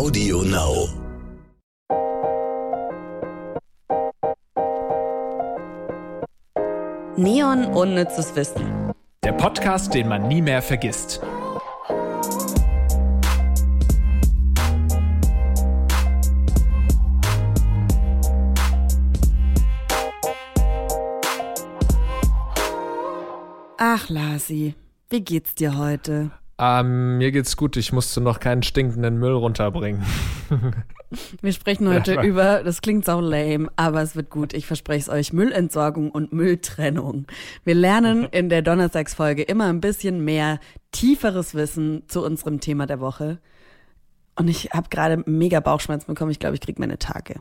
Audio Now. Neon Unnützes Wissen. Der Podcast, den man nie mehr vergisst. Ach, Lasi, wie geht's dir heute? Ähm, mir geht's gut, ich musste noch keinen stinkenden Müll runterbringen. Wir sprechen heute ja, über, das klingt sau lame, aber es wird gut. Ich verspreche es euch, Müllentsorgung und Mülltrennung. Wir lernen in der Donnerstagsfolge immer ein bisschen mehr tieferes Wissen zu unserem Thema der Woche. Und ich habe gerade mega Bauchschmerzen bekommen. Ich glaube, ich kriege meine Tage.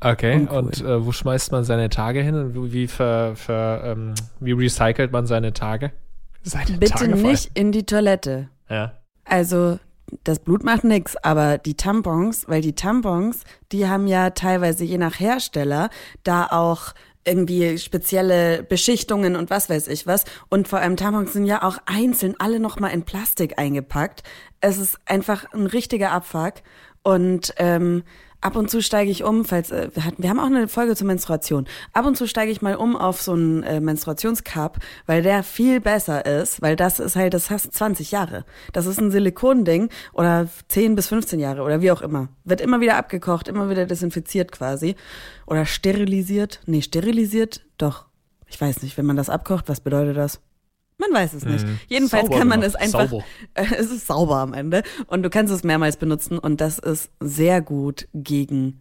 Okay, Uncool. und äh, wo schmeißt man seine Tage hin und wie, ver, ver, ähm, wie recycelt man seine Tage? Seine Bitte Tage nicht in die Toilette. Ja. Also das Blut macht nix, aber die Tampons, weil die Tampons, die haben ja teilweise je nach Hersteller da auch irgendwie spezielle Beschichtungen und was weiß ich was. Und vor allem Tampons sind ja auch einzeln alle nochmal in Plastik eingepackt. Es ist einfach ein richtiger Abfuck. Und ähm, Ab und zu steige ich um, falls äh, wir hatten, wir haben auch eine Folge zur Menstruation. Ab und zu steige ich mal um auf so einen äh, Menstruationscup, weil der viel besser ist, weil das ist halt, das hast 20 Jahre. Das ist ein Silikonding oder 10 bis 15 Jahre oder wie auch immer. Wird immer wieder abgekocht, immer wieder desinfiziert quasi oder sterilisiert. Nee, sterilisiert, doch. Ich weiß nicht, wenn man das abkocht, was bedeutet das? Man weiß es nicht. Mhm. Jedenfalls sauber kann man gemacht. es einfach. Äh, es ist sauber am Ende. Und du kannst es mehrmals benutzen. Und das ist sehr gut gegen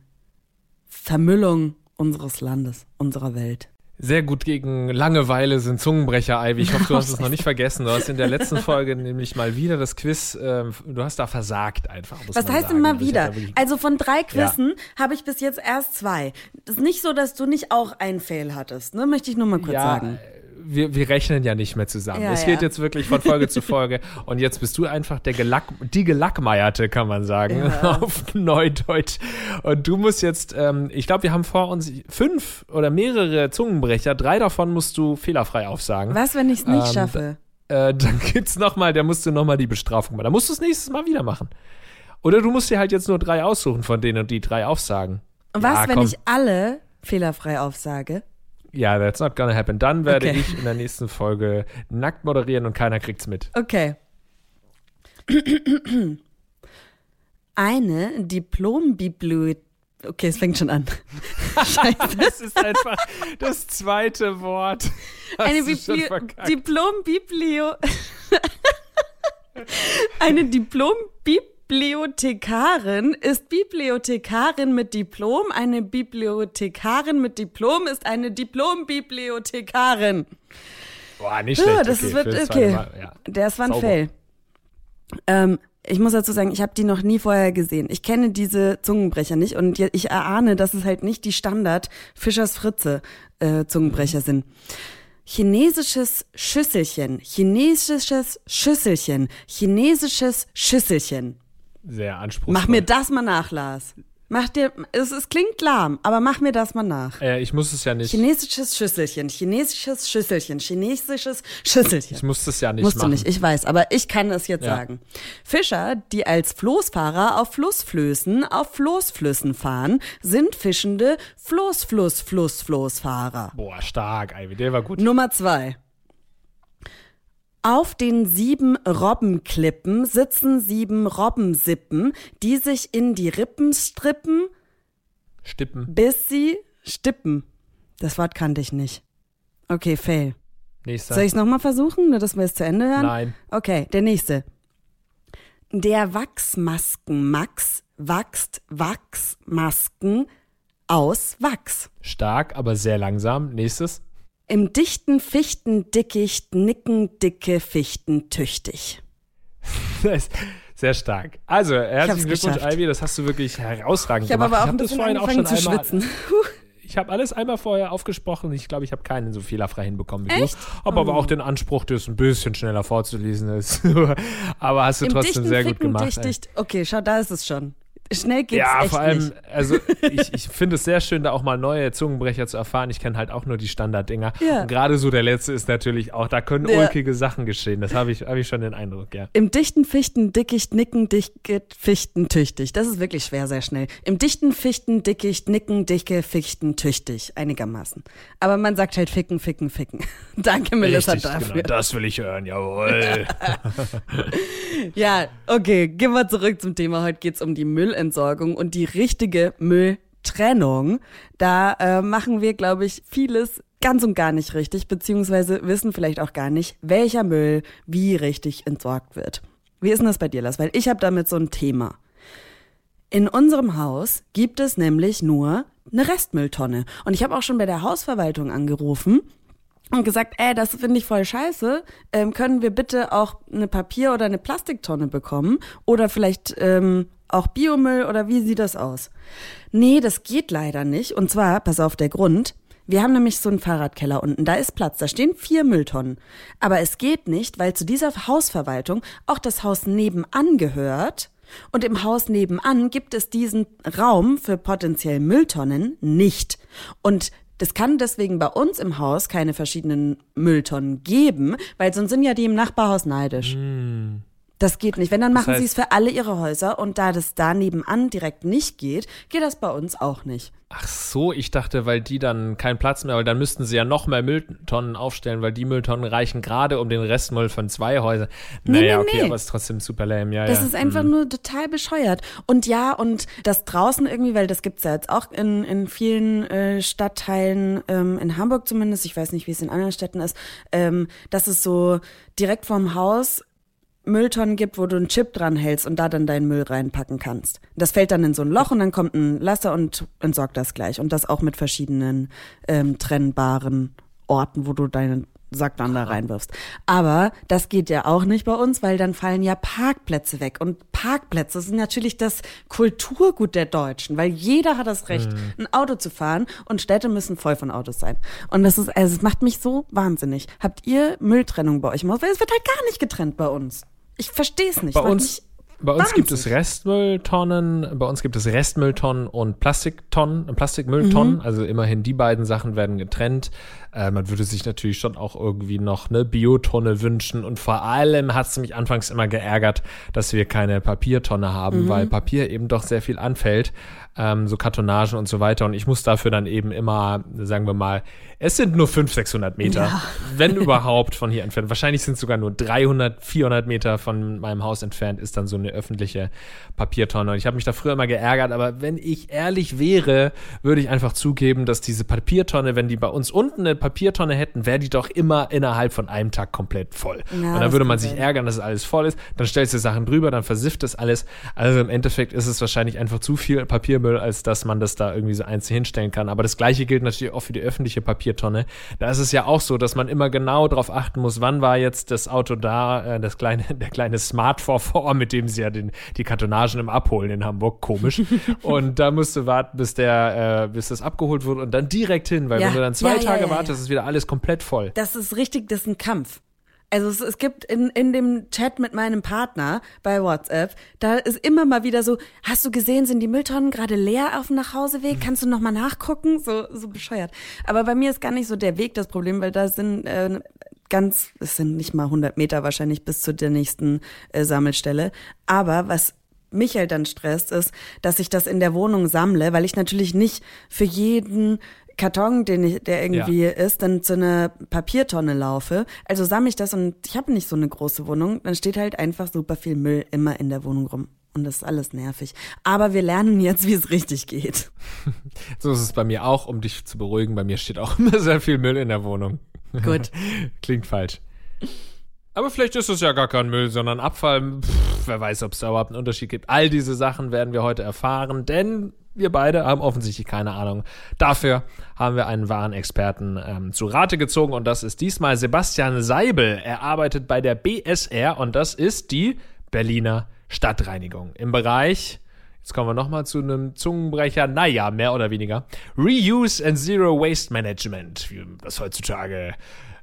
Vermüllung unseres Landes, unserer Welt. Sehr gut gegen Langeweile sind Zungenbrecher, Ivy. Ich hoffe, du hast es noch nicht vergessen. Du hast in der letzten Folge nämlich mal wieder das Quiz, äh, du hast da versagt einfach. Was heißt denn mal wieder? Also von drei Quizzen ja. habe ich bis jetzt erst zwei. Das ist nicht so, dass du nicht auch einen Fail hattest, ne? Möchte ich nur mal kurz ja, sagen wir, wir rechnen ja nicht mehr zusammen. Ja, es geht ja. jetzt wirklich von Folge zu Folge. Und jetzt bist du einfach der Gelack, die Gelackmeierte, kann man sagen, ja. auf Neudeutsch. Und du musst jetzt, ähm, ich glaube, wir haben vor uns fünf oder mehrere Zungenbrecher. Drei davon musst du fehlerfrei aufsagen. Was, wenn ich es nicht ähm, schaffe? Äh, dann gibt's noch mal, da musst du noch mal die Bestrafung machen. Da musst du es nächstes Mal wieder machen. Oder du musst dir halt jetzt nur drei aussuchen von denen und die drei aufsagen. Und was, wenn ich alle fehlerfrei aufsage? Ja, that's not gonna happen. Dann werde okay. ich in der nächsten Folge nackt moderieren und keiner kriegt's mit. Okay. Eine Diplombibliothek. Okay, es fängt schon an. Scheiße. Das ist einfach das zweite Wort. Eine Diplombiblio. Eine Diplombibliothek. Bibliothekarin ist Bibliothekarin mit Diplom. Eine Bibliothekarin mit Diplom ist eine Diplom-Bibliothekarin. Boah, nicht schlecht. Ja, das okay, wird okay. Mal, ja. Das war ein Sauber. Fail. Ähm, ich muss dazu sagen, ich habe die noch nie vorher gesehen. Ich kenne diese Zungenbrecher nicht und ich erahne, dass es halt nicht die Standard Fischers Fritze äh, Zungenbrecher sind. Chinesisches Schüsselchen, chinesisches Schüsselchen, chinesisches Schüsselchen sehr anspruchsvoll. Mach mir das mal nach, Lars. Mach dir, es, es klingt lahm, aber mach mir das mal nach. Äh, ich muss es ja nicht. Chinesisches Schüsselchen, chinesisches Schüsselchen, chinesisches Schüsselchen. Ich muss es ja nicht Musst machen. du nicht, ich weiß, aber ich kann es jetzt ja. sagen. Fischer, die als Floßfahrer auf Flussflößen auf Floßflüssen fahren, sind fischende Floßfluss-Fluss-Floßfahrer. Boah, stark, Ivy, der war gut. Nummer zwei. Auf den sieben Robbenklippen sitzen sieben Robbensippen, die sich in die Rippen strippen. Stippen. Bis sie stippen. Das Wort kannte ich nicht. Okay, fail. Nächster. Soll ich es nochmal versuchen, nur dass wir es zu Ende hören? Nein. Okay, der nächste. Der Wachsmasken-Max wächst Wachsmasken aus Wachs. Stark, aber sehr langsam. Nächstes. Im dichten Fichtendickicht nicken dicke Fichten tüchtig. Sehr stark. Also, herzlichen Glückwunsch, geschafft. Ivy, das hast du wirklich herausragend ich gemacht. Aber auch ich habe das vorhin auch schon zu einmal. Schwitzen. Ich habe alles einmal vorher aufgesprochen. Ich glaube, ich habe keinen so fehlerfrei hinbekommen wie Echt? du. Habe oh. aber auch den Anspruch, das ein bisschen schneller vorzulesen ist. aber hast du Im trotzdem sehr gut gemacht. Dicht, dicht. Okay, schau, da ist es schon. Schnell geht's Ja, vor allem, nicht. also ich, ich finde es sehr schön, da auch mal neue Zungenbrecher zu erfahren. Ich kenne halt auch nur die Standarddinger. Ja. Und gerade so der letzte ist natürlich auch, da können Ja. ulkige Sachen geschehen. Das habe ich, hab ich schon den Eindruck, ja. Im dichten Fichten, Dickicht, Nicken, Dicket, Fichten, Tüchtig. Das ist wirklich schwer, sehr schnell. Im dichten Fichten, Dickicht, Nicken, Dicke, Fichten, Tüchtig. Einigermaßen. Aber man sagt halt Ficken, Ficken, Ficken. Danke, Melissa, Richtig, dafür. genau. Das will ich hören, jawohl. Ja, okay, gehen wir zurück zum Thema. Heute geht's um die Müllentsorgung und die richtige Mülltrennung. Da äh, machen wir, glaube ich, vieles ganz und gar nicht richtig, beziehungsweise wissen vielleicht auch gar nicht, welcher Müll wie richtig entsorgt wird. Wie ist denn das bei dir, Lass? Weil ich habe damit so ein Thema. In unserem Haus gibt es nämlich nur eine Restmülltonne. Und ich habe auch schon bei der Hausverwaltung angerufen und gesagt, ey, das finde ich voll scheiße. Ähm, können wir bitte auch eine Papier- oder eine Plastiktonne bekommen? Oder vielleicht ähm, auch Biomüll oder wie sieht das aus? Nee, das geht leider nicht. Und zwar, pass auf, der Grund. Wir haben nämlich so einen Fahrradkeller unten. Da ist Platz. Da stehen vier Mülltonnen. Aber es geht nicht, weil zu dieser Hausverwaltung auch das Haus nebenan gehört. Und im Haus nebenan gibt es diesen Raum für potenziell Mülltonnen nicht. Und das kann deswegen bei uns im Haus keine verschiedenen Mülltonnen geben, weil sonst sind ja die im Nachbarhaus neidisch. Das geht nicht. Wenn, dann machen heißt- sie es für alle ihre Häuser und da das da nebenan direkt nicht geht, geht das bei uns auch nicht. Ach so, ich dachte, weil die dann keinen Platz mehr, weil dann müssten sie ja noch mehr Mülltonnen aufstellen, weil die Mülltonnen reichen gerade um den Restmüll von zwei Häusern. Nee, Naja, nee, okay, nee. aber es ist trotzdem super lame, ja, Das ja. ist einfach nur total bescheuert. Und ja, und das draußen irgendwie, weil das gibt's ja jetzt auch in, in vielen äh, Stadtteilen, ähm, in Hamburg zumindest, ich weiß nicht, wie es in anderen Städten ist, ähm, dass es so direkt vorm Haus Mülltonnen gibt, wo du einen Chip dran hältst und da dann deinen Müll reinpacken kannst. Das fällt dann in so ein Loch und dann kommt ein Lasser und entsorgt das gleich. Und das auch mit verschiedenen ähm, trennbaren Orten, wo du deinen Sack dann da reinwirfst. Aber das geht ja auch nicht bei uns, weil dann fallen ja Parkplätze weg. Und Parkplätze sind natürlich das Kulturgut der Deutschen, weil jeder hat das Recht, ein Auto zu fahren und Städte müssen voll von Autos sein. Und das ist, also es macht mich so wahnsinnig. Habt ihr Mülltrennung bei euch? Weil es wird halt gar nicht getrennt bei uns. Ich verstehe es nicht. Bei uns, bei uns gibt es. Restmülltonnen, bei uns gibt es Restmülltonnen und Plastiktonnen, Plastikmülltonnen. Mhm. Also immerhin die beiden Sachen werden getrennt. Äh, man würde sich natürlich schon auch irgendwie noch eine Biotonne wünschen. Und vor allem hat es mich anfangs immer geärgert, dass wir keine Papiertonne haben, Mhm. weil Papier eben doch sehr viel anfällt. Ähm, so Kartonagen und so weiter. Und ich muss dafür dann eben immer, sagen wir mal, es sind nur 500, 600 Meter, Ja. wenn überhaupt von hier entfernt. Wahrscheinlich sind es sogar nur 300, 400 Meter von meinem Haus entfernt, ist dann so eine öffentliche Papiertonne. Und ich habe mich da früher immer geärgert, aber wenn ich ehrlich wäre, würde ich einfach zugeben, dass diese Papiertonne, wenn die bei uns unten eine Papiertonne hätten, wäre die doch immer innerhalb von einem Tag komplett voll. Ja, und das dann würde man sich sein. ärgern, dass es alles voll ist. Dann stellst du Sachen drüber, dann versifft es alles. Also im Endeffekt ist es wahrscheinlich einfach zu viel Papiermüll, als dass man das da irgendwie so einzeln hinstellen kann. Aber das gleiche gilt natürlich auch für die öffentliche Papiertonne. Da ist es ja auch so, dass man immer genau darauf achten muss, wann war jetzt das Auto da, äh, das kleine, der kleine Smart 4 mit dem sie ja den, die Kartonagen im Abholen in Hamburg, komisch. und da musst du warten, bis der, äh, bis das abgeholt wurde und dann direkt hin, weil Ja. wenn du dann zwei Ja, Tage ja, wartest, ist wieder alles komplett voll. Das ist richtig, das ist ein Kampf. Also es, es gibt in, in dem Chat mit meinem Partner bei WhatsApp, da ist immer mal wieder so, hast du gesehen, sind die Mülltonnen gerade leer auf dem Nachhauseweg? Kannst du noch mal nachgucken? So, so bescheuert. Aber bei mir ist gar nicht so der Weg das Problem, weil da sind äh, ganz, es sind nicht mal 100 Meter wahrscheinlich bis zu der nächsten äh, Sammelstelle. Aber was mich halt dann stresst, ist, dass ich das in der Wohnung sammle, weil ich natürlich nicht für jeden Karton, den ich, der irgendwie ist, dann zu einer Papiertonne laufe. Also sammle ich das und ich habe nicht so eine große Wohnung. Dann steht halt einfach super viel Müll immer in der Wohnung rum. Und das ist alles nervig. Aber wir lernen jetzt, wie es richtig geht. So ist es bei mir auch, um dich zu beruhigen. Bei mir steht auch immer sehr viel Müll in der Wohnung. Gut. Klingt falsch. Aber vielleicht ist es ja gar kein Müll, sondern Abfall. Pff, wer weiß, ob es da überhaupt einen Unterschied gibt. All diese Sachen werden wir heute erfahren, denn wir beide haben offensichtlich keine Ahnung. Dafür haben wir einen wahren Experten ähm, zu Rate gezogen und das ist diesmal Sebastian Seibel. Er arbeitet bei der BSR und das ist die Berliner Stadtreinigung im Bereich Jetzt kommen wir nochmal zu einem Zungenbrecher. Naja, mehr oder weniger. Reuse and Zero Waste Management, wie das heutzutage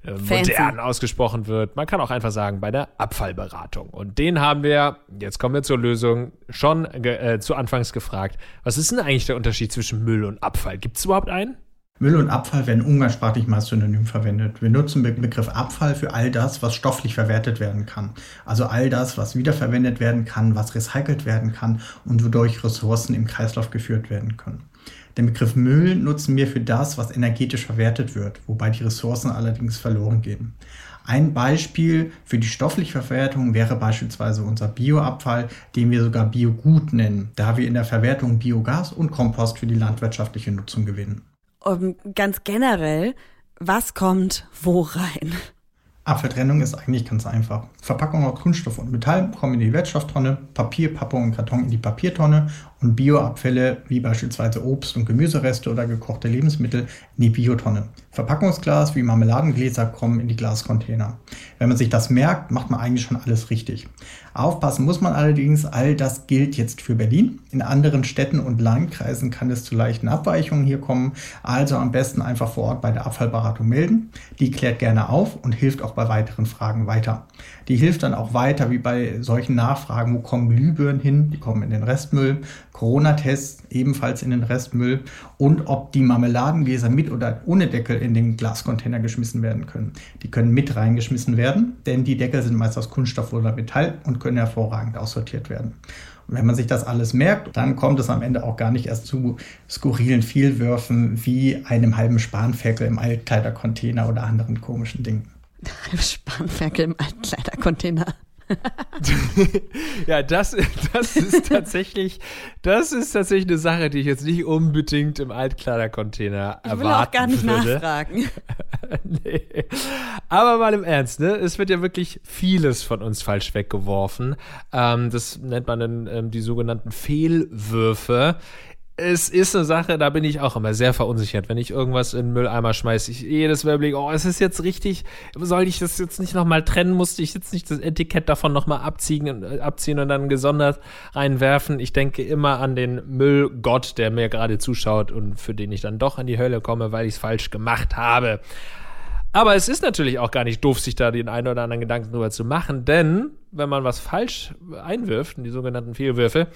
äh, modern ausgesprochen wird. Man kann auch einfach sagen, bei der Abfallberatung. Und den haben wir, jetzt kommen wir zur Lösung, schon äh, zu Anfangs gefragt. Was ist denn eigentlich der Unterschied zwischen Müll und Abfall? Gibt es überhaupt einen? Müll und Abfall werden umgangssprachlich mal synonym verwendet. Wir nutzen den Begriff Abfall für all das, was stofflich verwertet werden kann. Also all das, was wiederverwendet werden kann, was recycelt werden kann und wodurch Ressourcen im Kreislauf geführt werden können. Den Begriff Müll nutzen wir für das, was energetisch verwertet wird, wobei die Ressourcen allerdings verloren gehen. Ein Beispiel für die stoffliche Verwertung wäre beispielsweise unser Bioabfall, den wir sogar Biogut nennen, da wir in der Verwertung Biogas und Kompost für die landwirtschaftliche Nutzung gewinnen. Um, ganz generell, was kommt wo rein? Abfalltrennung ist eigentlich ganz einfach. Verpackungen aus Kunststoff und Metall kommen in die Wertstofftonne, Papier, Pappe und Karton in die Papiertonne und Bioabfälle wie beispielsweise Obst- und Gemüsereste oder gekochte Lebensmittel in die Biotonne. Verpackungsglas wie Marmeladengläser kommen in die Glascontainer. Wenn man sich das merkt, macht man eigentlich schon alles richtig. Aufpassen muss man allerdings, all das gilt jetzt für Berlin. In anderen Städten und Landkreisen kann es zu leichten Abweichungen hier kommen. Also am besten einfach vor Ort bei der Abfallberatung melden. Die klärt gerne auf und hilft auch bei weiteren Fragen weiter. Die hilft dann auch weiter, wie bei solchen Nachfragen, wo kommen Glühbirnen hin? Die kommen in den Restmüll. Corona-Tests ebenfalls in den Restmüll. Und ob die Marmeladengläser mit oder ohne Deckel in den Glascontainer geschmissen werden können. Die können mit reingeschmissen werden, denn die Deckel sind meist aus Kunststoff oder Metall und können hervorragend aussortiert werden. Und wenn man sich das alles merkt, dann kommt es am Ende auch gar nicht erst zu skurrilen Vielwürfen wie einem halben Spanferkel im Altkleidercontainer oder anderen komischen Dingen. Spanferkel im Altkleidercontainer. ja, das, das ist tatsächlich, das ist tatsächlich eine Sache, die ich jetzt nicht unbedingt im Altkleidercontainer erwarten würde. Ich will auch gar nicht würde. nachfragen. nee. Aber mal im Ernst, ne? Es wird ja wirklich vieles von uns falsch weggeworfen. Ähm, das nennt man dann ähm, die sogenannten Fehlwürfe es ist eine Sache, da bin ich auch immer sehr verunsichert, wenn ich irgendwas in den Mülleimer schmeiße. Ich jedes Mal überlege, oh, ist es jetzt richtig? Soll ich das jetzt nicht nochmal trennen? Musste ich jetzt nicht das Etikett davon nochmal abziehen, äh, abziehen und dann gesondert reinwerfen? Ich denke immer an den Müllgott, der mir gerade zuschaut und für den ich dann doch in die Hölle komme, weil ich es falsch gemacht habe. Aber es ist natürlich auch gar nicht doof, sich da den einen oder anderen Gedanken drüber zu machen, denn wenn man was falsch einwirft, die sogenannten Fehlwürfe,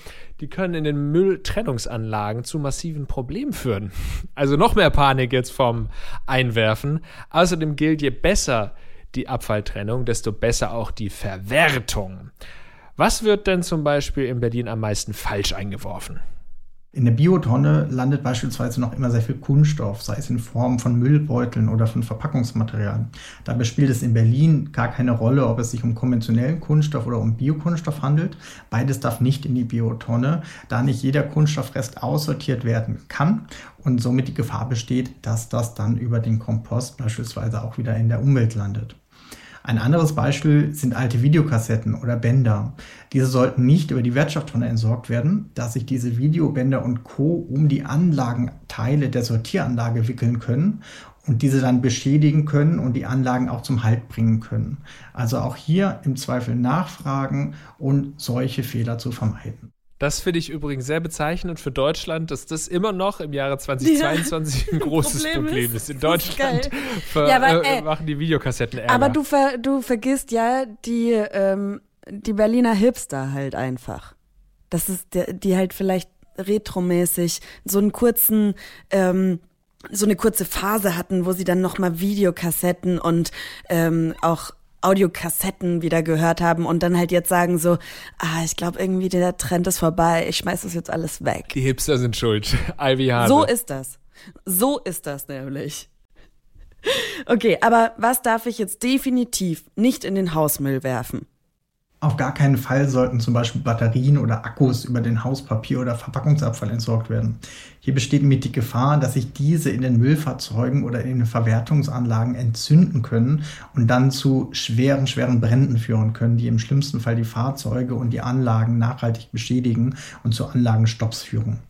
die können in den Mülltrennungsanlagen zu massiven Problemen führen. Also noch mehr Panik jetzt vom Einwerfen. Außerdem gilt, je besser die Abfalltrennung, desto besser auch die Verwertung. Was wird denn zum Beispiel in Berlin am meisten falsch eingeworfen? In der Biotonne landet beispielsweise noch immer sehr viel Kunststoff, sei es in Form von Müllbeuteln oder von Verpackungsmaterialien. Dabei spielt es in Berlin gar keine Rolle, ob es sich um konventionellen Kunststoff oder um Biokunststoff handelt. Beides darf nicht in die Biotonne, da nicht jeder Kunststoffrest aussortiert werden kann und somit die Gefahr besteht, dass das dann über den Kompost beispielsweise auch wieder in der Umwelt landet. Ein anderes Beispiel sind alte Videokassetten oder Bänder. Diese sollten nicht über die Wertstofftonne entsorgt werden, da sich diese Videobänder und Co. um die Anlagenteile der Sortieranlage wickeln können und diese dann beschädigen können und die Anlagen auch zum Halt bringen können. Also auch hier im Zweifel nachfragen und solche Fehler zu vermeiden. Das finde ich übrigens sehr bezeichnend für Deutschland, dass das immer noch im Jahre 2022 ja, ein großes Problem, Problem ist. In Deutschland ver, ja, aber, äh, machen die Videokassetten Ärger. Aber du, ver, du vergisst ja die, ähm, die Berliner Hipster halt einfach. Das ist, der, die halt vielleicht retromäßig so einen kurzen ähm, so eine kurze Phase hatten, wo sie dann nochmal Videokassetten und ähm, auch Audiokassetten wieder gehört haben und dann halt jetzt sagen so, ah, ich glaube irgendwie der Trend ist vorbei, ich schmeiß das jetzt alles weg. Die Hipster sind schuld. Ivy Hase. So ist das. So ist das nämlich. Okay, aber was darf ich jetzt definitiv nicht in den Hausmüll werfen? Auf gar keinen Fall sollten zum Beispiel Batterien oder Akkus über den Hauspapier- oder Verpackungsabfall entsorgt werden. Hier besteht mit die Gefahr, dass sich diese in den Müllfahrzeugen oder in den Verwertungsanlagen entzünden können und dann zu schweren, schweren Bränden führen können, die im schlimmsten Fall die Fahrzeuge und die Anlagen nachhaltig beschädigen und zu Anlagenstopps führen.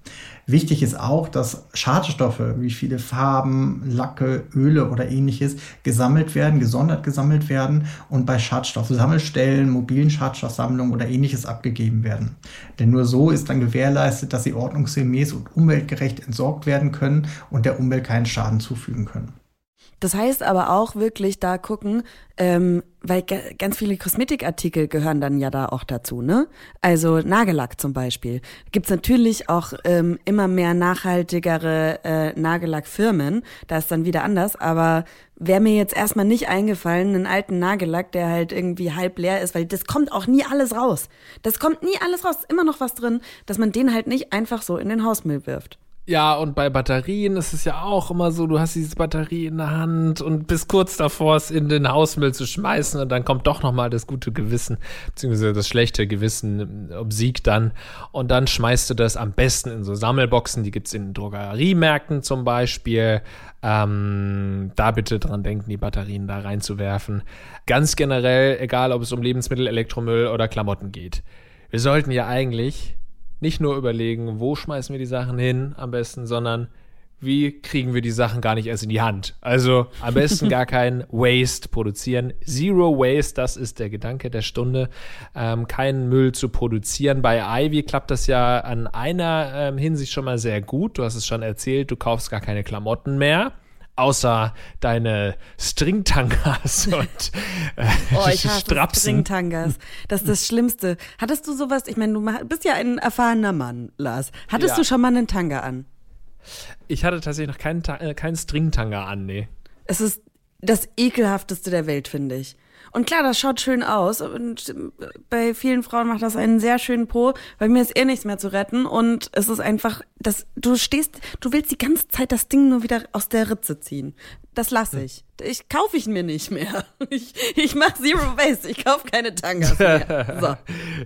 Wichtig ist auch, dass Schadstoffe wie viele Farben, Lacke, Öle oder ähnliches gesammelt werden, gesondert gesammelt werden und bei Schadstoffsammelstellen, mobilen Schadstoffsammlungen oder ähnliches abgegeben werden. Denn nur so ist dann gewährleistet, dass sie ordnungsgemäß und umweltgerecht entsorgt werden können und der Umwelt keinen Schaden zufügen können. Das heißt aber auch wirklich da gucken, ähm, weil ganz viele Kosmetikartikel gehören dann ja da auch dazu, ne? Also Nagellack zum Beispiel. Gibt's natürlich auch ähm, immer mehr nachhaltigere äh, Nagellackfirmen. Da ist dann wieder anders, aber wäre mir jetzt erstmal nicht eingefallen, einen alten Nagellack, der halt irgendwie halb leer ist, weil das kommt auch nie alles raus. Das kommt nie alles raus, ist immer noch was drin, dass man den halt nicht einfach so in den Hausmüll wirft. Ja, und bei Batterien ist es ja auch immer so, du hast diese Batterie in der Hand und bist kurz davor, es in den Hausmüll zu schmeißen und dann kommt doch nochmal das gute Gewissen, beziehungsweise das schlechte Gewissen obsiegt dann und dann schmeißt du das am besten in so Sammelboxen, die gibt's in Drogeriemärkten zum Beispiel. Ähm, da bitte dran denken, die Batterien da reinzuwerfen. Ganz generell, egal ob es um Lebensmittel, Elektromüll oder Klamotten geht. Wir sollten ja eigentlich nicht nur überlegen, wo schmeißen wir die Sachen hin am besten, sondern wie kriegen wir die Sachen gar nicht erst in die Hand? Also am besten gar kein Waste produzieren. Zero Waste, das ist der Gedanke der Stunde. Ähm, keinen Müll zu produzieren. Bei Ivy klappt das ja an einer ähm, Hinsicht schon mal sehr gut. Du hast es schon erzählt, du kaufst gar keine Klamotten mehr außer deine Stringtangas und äh, oh, ich Strapsen. Stringtangas. Das ist das Schlimmste. Hattest du sowas? Ich meine, du bist ja ein erfahrener Mann, Lars. Hattest ja. du schon mal einen Tanga an? Ich hatte tatsächlich noch keinen, äh, keinen Stringtanga an, nee. Es ist das ekelhafteste der Welt, finde ich. Und klar, das schaut schön aus. Und bei vielen Frauen macht das einen sehr schönen Po. Bei mir ist eh nichts mehr zu retten. Und es ist einfach, dass du stehst, du willst die ganze Zeit das Ding nur wieder aus der Ritze ziehen. Das lasse ich. Ich kaufe ich mir nicht mehr. Ich, ich mache Zero Waste. Ich kaufe keine Tangas mehr. So.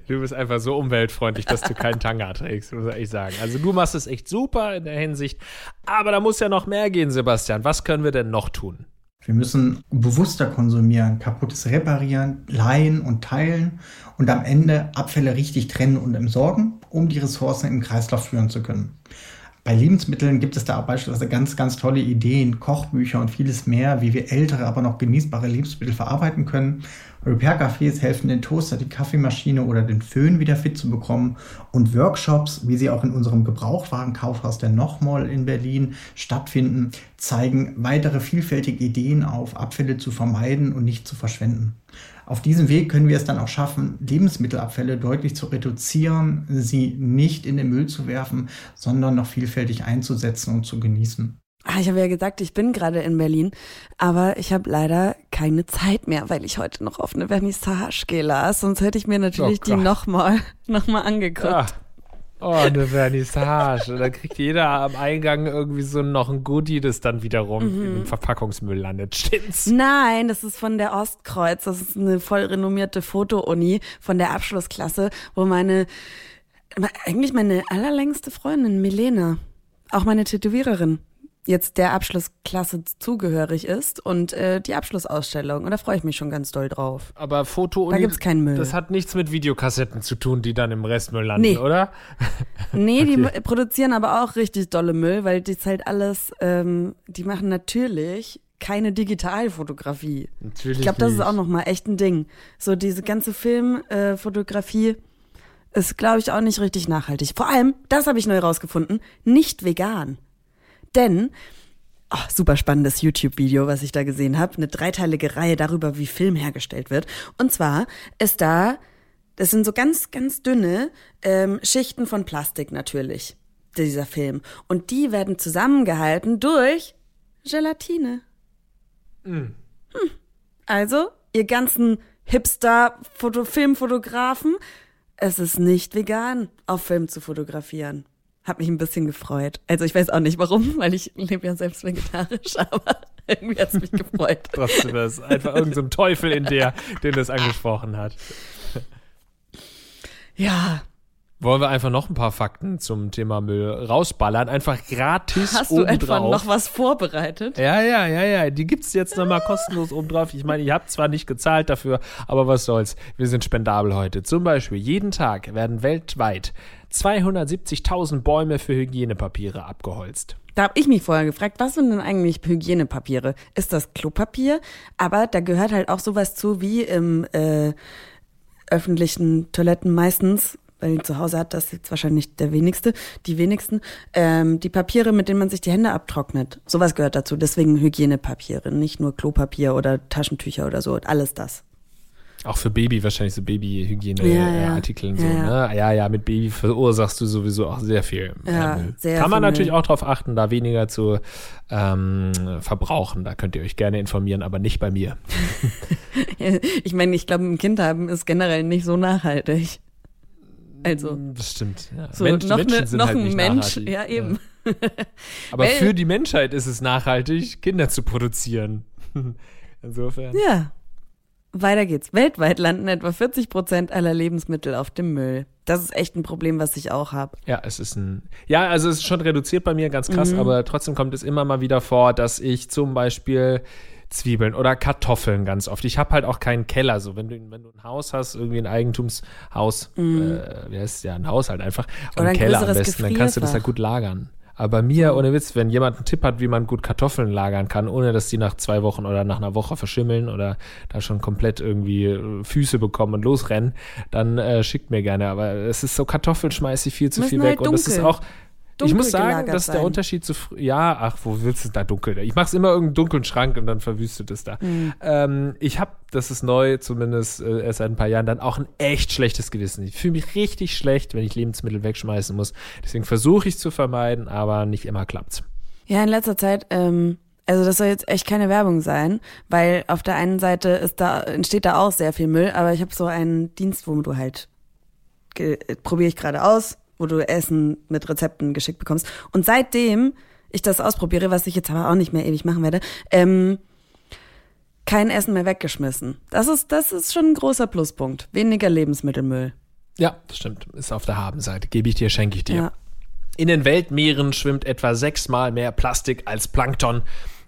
Du bist einfach so umweltfreundlich, dass du keinen Tanga trägst, muss ich sagen. Also du machst es echt super in der Hinsicht. Aber da muss ja noch mehr gehen, Sebastian. Was können wir denn noch tun? Wir müssen bewusster konsumieren, kaputtes reparieren, leihen und teilen und am Ende Abfälle richtig trennen und entsorgen, um die Ressourcen im Kreislauf führen zu können. Bei Lebensmitteln gibt es da auch beispielsweise ganz, ganz tolle Ideen, Kochbücher und vieles mehr, wie wir ältere, aber noch genießbare Lebensmittel verarbeiten können. Repair-Cafés helfen den Toaster, die Kaffeemaschine oder den Föhn wieder fit zu bekommen und Workshops, wie sie auch in unserem Gebrauchwarenkaufhaus der Nochmall in Berlin stattfinden, zeigen weitere vielfältige Ideen auf, Abfälle zu vermeiden und nicht zu verschwenden. Auf diesem Weg können wir es dann auch schaffen, Lebensmittelabfälle deutlich zu reduzieren, sie nicht in den Müll zu werfen, sondern noch vielfältig einzusetzen und zu genießen. Ah, ich habe ja gesagt, ich bin gerade in Berlin, aber ich habe leider keine Zeit mehr, weil ich heute noch auf eine Vernissage gehe, Lars. Sonst hätte ich mir natürlich oh die nochmal noch mal angeguckt. Ja. Oh, eine Vernissage. da kriegt jeder am Eingang irgendwie so noch ein Goodie, das dann wiederum mhm. im Verpackungsmüll landet. Stimmt's? Nein, das ist von der Ostkreuz. Das ist eine voll renommierte Foto-Uni von der Abschlussklasse, wo meine, eigentlich meine allerlängste Freundin, Milena, auch meine Tätowiererin, jetzt der Abschlussklasse zugehörig ist und äh, die Abschlussausstellung. Und da freue ich mich schon ganz doll drauf. Aber Foto Da gibt's keinen Müll. Das hat nichts mit Videokassetten zu tun, die dann im Restmüll landen, nee. oder? nee, die produzieren aber auch richtig dolle Müll, weil die halt alles, ähm, die machen natürlich keine Digitalfotografie. Natürlich. Ich glaube, das ist auch nochmal echt ein Ding. So diese ganze Filmfotografie äh, ist, glaube ich, auch nicht richtig nachhaltig. Vor allem, das habe ich neu rausgefunden, nicht vegan. Denn Oh, super spannendes YouTube-Video, was ich da gesehen habe. Eine dreiteilige Reihe darüber, wie Film hergestellt wird. Und zwar ist da, das sind so ganz, ganz dünne ähm, Schichten von Plastik natürlich, dieser Film. Und die werden zusammengehalten durch Gelatine. Mm. Hm. Also, ihr ganzen Hipster-Filmfotografen, es ist nicht vegan, auf Film zu fotografieren. Hat mich ein bisschen gefreut. Also ich weiß auch nicht warum, weil ich lebe ja selbst vegetarisch, aber irgendwie hat es mich gefreut. Trotzdem ist einfach irgendein so Teufel in der, den das angesprochen hat. Ja, wollen wir einfach noch ein paar Fakten zum Thema Müll rausballern? Einfach gratis Hast du etwa noch was vorbereitet? Ja, ja, ja, ja. Die gibt's jetzt nochmal kostenlos obendrauf. Ich meine, ihr habt zwar nicht gezahlt dafür, aber was soll's. Wir sind spendabel heute. Zum Beispiel, jeden Tag werden weltweit 270.000 Bäume für Hygienepapiere abgeholzt. Da habe ich mich vorher gefragt, was sind denn eigentlich Hygienepapiere? Ist das Klopapier? Aber da gehört halt auch sowas zu wie im äh, öffentlichen Toiletten meistens weil zu Hause hat, das jetzt wahrscheinlich der wenigste, die wenigsten, ähm, die Papiere, mit denen man sich die Hände abtrocknet. Sowas gehört dazu. Deswegen Hygienepapiere, nicht nur Klopapier oder Taschentücher oder so, alles das. Auch für Baby wahrscheinlich so Babyhygiene-Artikel ja, ja. und so. Ja, ne? ja, ja, mit Baby verursachst du sowieso auch sehr viel. Ja, sehr Kann man natürlich auch darauf achten, da weniger zu ähm, verbrauchen. Da könnt ihr euch gerne informieren, aber nicht bei mir. ich meine, ich glaube, ein Kind haben ist generell nicht so nachhaltig. Also. Mm, das stimmt. Ja. So, Mensch, noch, Menschen ne, sind noch halt ein Mensch, nachhaltig. ja eben. Aber Weil- für die Menschheit ist es nachhaltig, Kinder zu produzieren. Insofern. Ja. Weiter geht's. Weltweit landen etwa 40 Prozent aller Lebensmittel auf dem Müll. Das ist echt ein Problem, was ich auch habe. Ja, es ist ein. Ja, also es ist schon reduziert bei mir, ganz Mhm. krass, aber trotzdem kommt es immer mal wieder vor, dass ich zum Beispiel Zwiebeln oder Kartoffeln ganz oft. Ich habe halt auch keinen Keller. So, wenn du, wenn du ein Haus hast, irgendwie ein Eigentumshaus, äh, wie heißt es ja, ein Haus halt einfach, und Mhm. Oder ein einen Keller am besten, dann kannst du das halt gut lagern. Aber mir, ohne Witz, wenn jemand einen Tipp hat, wie man gut Kartoffeln lagern kann, ohne dass die nach zwei Wochen oder nach einer Woche verschimmeln oder da schon komplett irgendwie äh, Füße bekommen und losrennen, dann äh, schickt mir gerne. Aber es ist so, Kartoffeln schmeiße ich viel zu Müssen viel halt weg. Und das ist auch, ich muss sagen, gelagert dass der. Unterschied zu ja, ach, wo willst du da dunkel? Ich mache es immer irgendeinen dunklen Schrank und dann verwüstet es da. Mhm. Ähm, ich habe, das ist neu, zumindest äh, erst seit ein paar Jahren, dann auch ein echt schlechtes Gewissen. Ich fühle mich richtig schlecht, wenn ich Lebensmittel wegschmeißen muss. Deswegen versuche ich es zu vermeiden, aber nicht immer klappt's. Ja, in letzter Zeit, ähm, also das soll jetzt echt keine Werbung sein, weil auf der einen Seite ist da, entsteht da auch sehr viel Müll, aber ich habe so einen Dienst, wo du halt, ge- probiere ich gerade aus, wo du Essen mit Rezepten geschickt bekommst. Und seitdem ich das ausprobiere, was ich jetzt aber auch nicht mehr ewig machen werde, ähm, kein Essen mehr weggeschmissen. Das ist, das ist schon ein großer Pluspunkt. Weniger Lebensmittelmüll. Ja, das stimmt. Ist auf der Habenseite. Gebe ich dir, schenke ich dir. Ja. In den Weltmeeren schwimmt etwa sechsmal mehr Plastik als Plankton.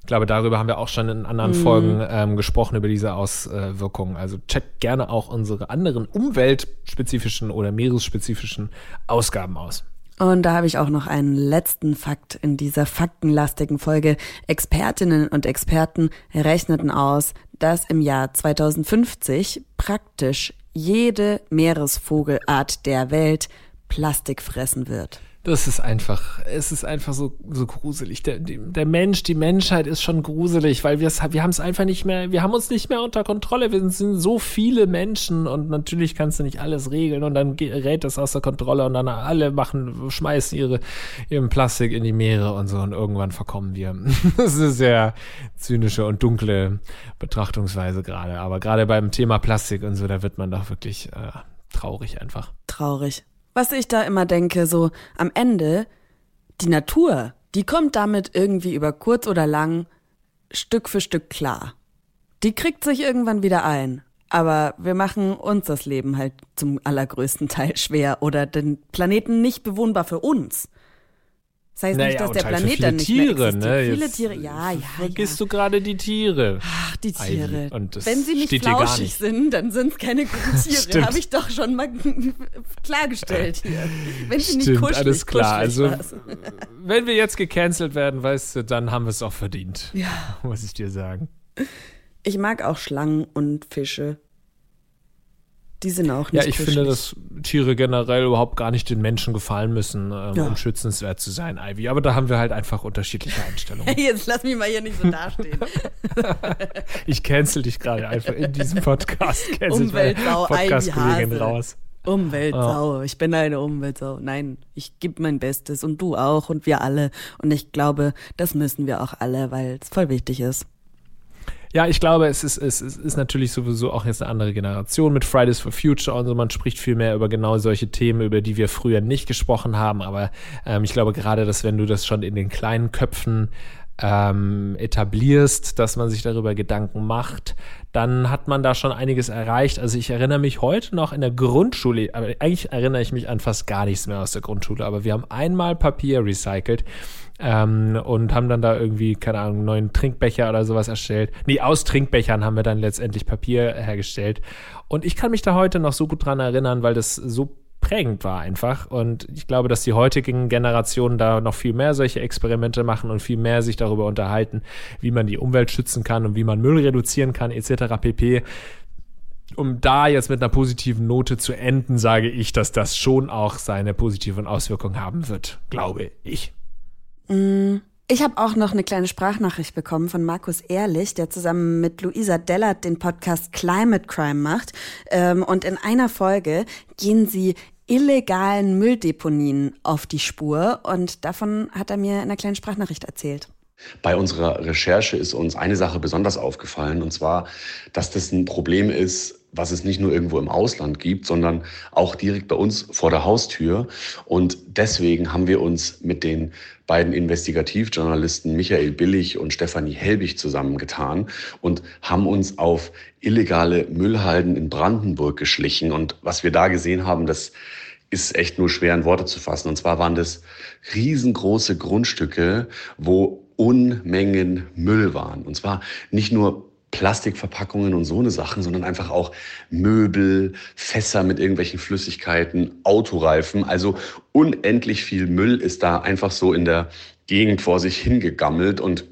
Ich glaube, darüber haben wir auch schon in anderen Folgen ähm, gesprochen, über diese Auswirkungen. Also checkt gerne auch unsere anderen umweltspezifischen oder meeresspezifischen Ausgaben aus. Und da habe ich auch noch einen letzten Fakt in dieser faktenlastigen Folge. Expertinnen und Experten rechneten aus, dass im Jahr 2050 praktisch jede Meeresvogelart der Welt Plastik fressen wird. Das ist einfach, es ist einfach so, so gruselig. Der, der Mensch, die Menschheit ist schon gruselig, weil wir es, wir haben es einfach nicht mehr, wir haben uns nicht mehr unter Kontrolle. Wir sind so viele Menschen und natürlich kannst du nicht alles regeln und dann gerät das außer Kontrolle und dann alle machen, schmeißen ihre, ihren Plastik in die Meere und so und irgendwann verkommen wir. Das ist eine sehr zynische und dunkle Betrachtungsweise gerade. Aber gerade beim Thema Plastik und so, da wird man doch wirklich äh, traurig einfach. Traurig. Was ich da immer denke, so am Ende, die Natur, die kommt damit irgendwie über kurz oder lang Stück für Stück klar. Die kriegt sich irgendwann wieder ein. Aber wir machen uns das Leben halt zum allergrößten Teil schwer oder den Planeten nicht bewohnbar für uns. Das heißt Naja, nicht, dass der halt Planet dann nicht mehr Tiere, existiert. ne? Viele Tiere, ja, ja, Vergisst ja. du gerade die Tiere? Ach, die Tiere. Wenn sie nicht flauschig nicht. sind, dann sind es keine guten Tiere. Habe ich doch schon mal klargestellt hier. Wenn sie nicht Stimmt, kuschelig, alles klar. kuschelig Also, wenn wir jetzt gecancelt werden, weißt du, dann haben wir es auch verdient. Ja. Muss ich dir sagen. Ich mag auch Schlangen und Fische. Die sind auch nicht Ja, ich kuschelig. finde, dass Tiere generell überhaupt gar nicht den Menschen gefallen müssen, ähm, Ja. um schützenswert zu sein, Ivy. Aber da haben wir halt einfach unterschiedliche Einstellungen. Jetzt lass mich mal hier nicht so dastehen. Ich cancel dich gerade einfach in diesem Podcast. Cancel Umweltsau, Podcast-Kollegin raus. Umweltsau. Ich bin eine Umweltsau. Nein, ich gebe mein Bestes und du auch und wir alle. Und ich glaube, das müssen wir auch alle, weil es voll wichtig ist. Ja, ich glaube, es ist, es ist, ist natürlich sowieso auch jetzt eine andere Generation mit Fridays for Future und so. Man spricht viel mehr über genau solche Themen, über die wir früher nicht gesprochen haben. Aber ähm, ich glaube gerade, dass wenn du das schon in den kleinen Köpfen ähm, etablierst, dass man sich darüber Gedanken macht, dann hat man da schon einiges erreicht. Also ich erinnere mich heute noch in der Grundschule, aber eigentlich erinnere ich mich an fast gar nichts mehr aus der Grundschule, aber wir haben einmal Papier recycelt ähm, und haben dann da irgendwie, keine Ahnung, einen neuen Trinkbecher oder sowas erstellt. Nee, aus Trinkbechern haben wir dann letztendlich Papier hergestellt. Und ich kann mich da heute noch so gut dran erinnern, weil das so prägend war einfach. Und ich glaube, dass die heutigen Generationen da noch viel mehr solche Experimente machen und viel mehr sich darüber unterhalten, wie man die Umwelt schützen kann und wie man Müll reduzieren kann, etc. pp. um da jetzt mit einer positiven Note zu enden, sage ich, dass das schon auch seine positiven Auswirkungen haben wird, glaube ich. Mm. Ich habe auch noch eine kleine Sprachnachricht bekommen von Markus Ehrlich, der zusammen mit Luisa Dellert den Podcast Climate Crime macht. Ähm, und in einer Folge gehen sie illegalen Mülldeponien auf die Spur. Und davon hat er mir in einer kleinen Sprachnachricht erzählt. Bei unserer Recherche ist uns eine Sache besonders aufgefallen, und zwar, dass das ein Problem ist, was es nicht nur irgendwo im Ausland gibt, sondern auch direkt bei uns vor der Haustür. Und deswegen haben wir uns mit den beiden Investigativjournalisten Michael Billig und Stefanie Helbig zusammengetan und haben uns auf illegale Müllhalden in Brandenburg geschlichen. Und was wir da gesehen haben, das ist echt nur schwer in Worte zu fassen. Und zwar waren das riesengroße Grundstücke, wo Unmengen Müll waren. Und zwar nicht nur Plastikverpackungen und so eine Sachen, sondern einfach auch Möbel, Fässer mit irgendwelchen Flüssigkeiten, Autoreifen. Also unendlich viel Müll ist da einfach so in der Gegend vor sich hingegammelt und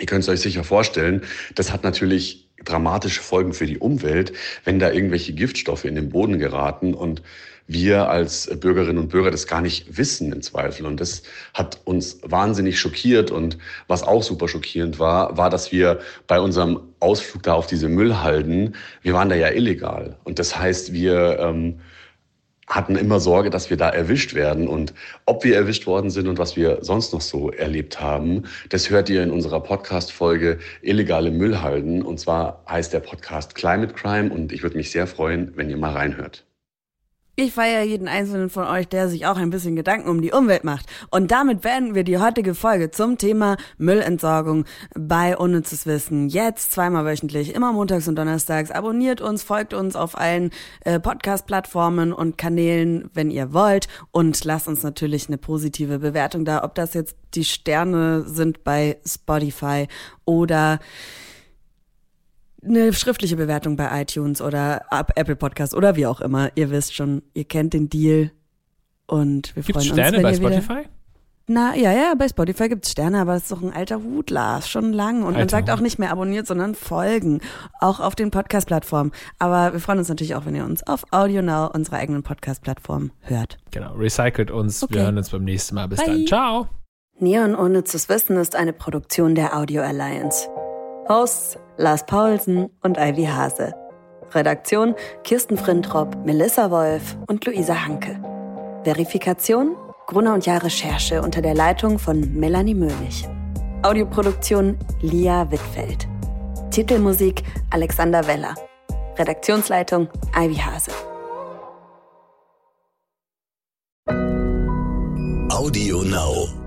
ihr könnt es euch sicher vorstellen, das hat natürlich dramatische Folgen für die Umwelt, wenn da irgendwelche Giftstoffe in den Boden geraten und wir als Bürgerinnen und Bürger das gar nicht wissen im Zweifel. Und das hat uns wahnsinnig schockiert. Und was auch super schockierend war, war, dass wir bei unserem Ausflug da auf diese Müllhalden, wir waren da ja illegal. Und das heißt, wir ähm, hatten immer Sorge, dass wir da erwischt werden. Und ob wir erwischt worden sind und was wir sonst noch so erlebt haben, das hört ihr in unserer Podcast-Folge Illegale Müllhalden. Und zwar heißt der Podcast Climate Crime. Und ich würde mich sehr freuen, wenn ihr mal reinhört. Ich feiere jeden einzelnen von euch, der sich auch ein bisschen Gedanken um die Umwelt macht. Und damit beenden wir die heutige Folge zum Thema Müllentsorgung bei Unnützes Wissen. Jetzt zweimal wöchentlich, immer montags und donnerstags. Abonniert uns, folgt uns auf allen äh, Podcast-Plattformen und Kanälen, wenn ihr wollt. Und lasst uns natürlich eine positive Bewertung da, ob das jetzt die Sterne sind bei Spotify oder eine schriftliche Bewertung bei iTunes oder Apple Podcast oder wie auch immer. Ihr wisst schon, ihr kennt den Deal und wir Gibt's freuen Sterne uns. Sterne bei Spotify? Na, ja, ja, bei Spotify gibt's Sterne, aber es ist doch ein alter Hut, Lars, schon lang. Und alter man sagt Hut. auch nicht mehr abonniert, sondern folgen. Auch auf den Podcast-Plattformen. Aber wir freuen uns natürlich auch, wenn ihr uns auf AudioNow, unserer eigenen Podcast-Plattform, hört. Genau, recycelt uns. Okay. Wir hören uns beim nächsten Mal. Bis Bye. dann. Ciao. Neon ohne zu Wissen ist eine Produktion der Audio Alliance. Hosts Lars Paulsen und Ivy Hase. Redaktion Kirsten Frintrop, Melissa Wolf und Luisa Hanke. Verifikation Gruner und Jahr Recherche unter der Leitung von Melanie Möhlich. Audioproduktion Lia Wittfeld. Titelmusik Alexander Weller. Redaktionsleitung Ivy Hase. Audio Now.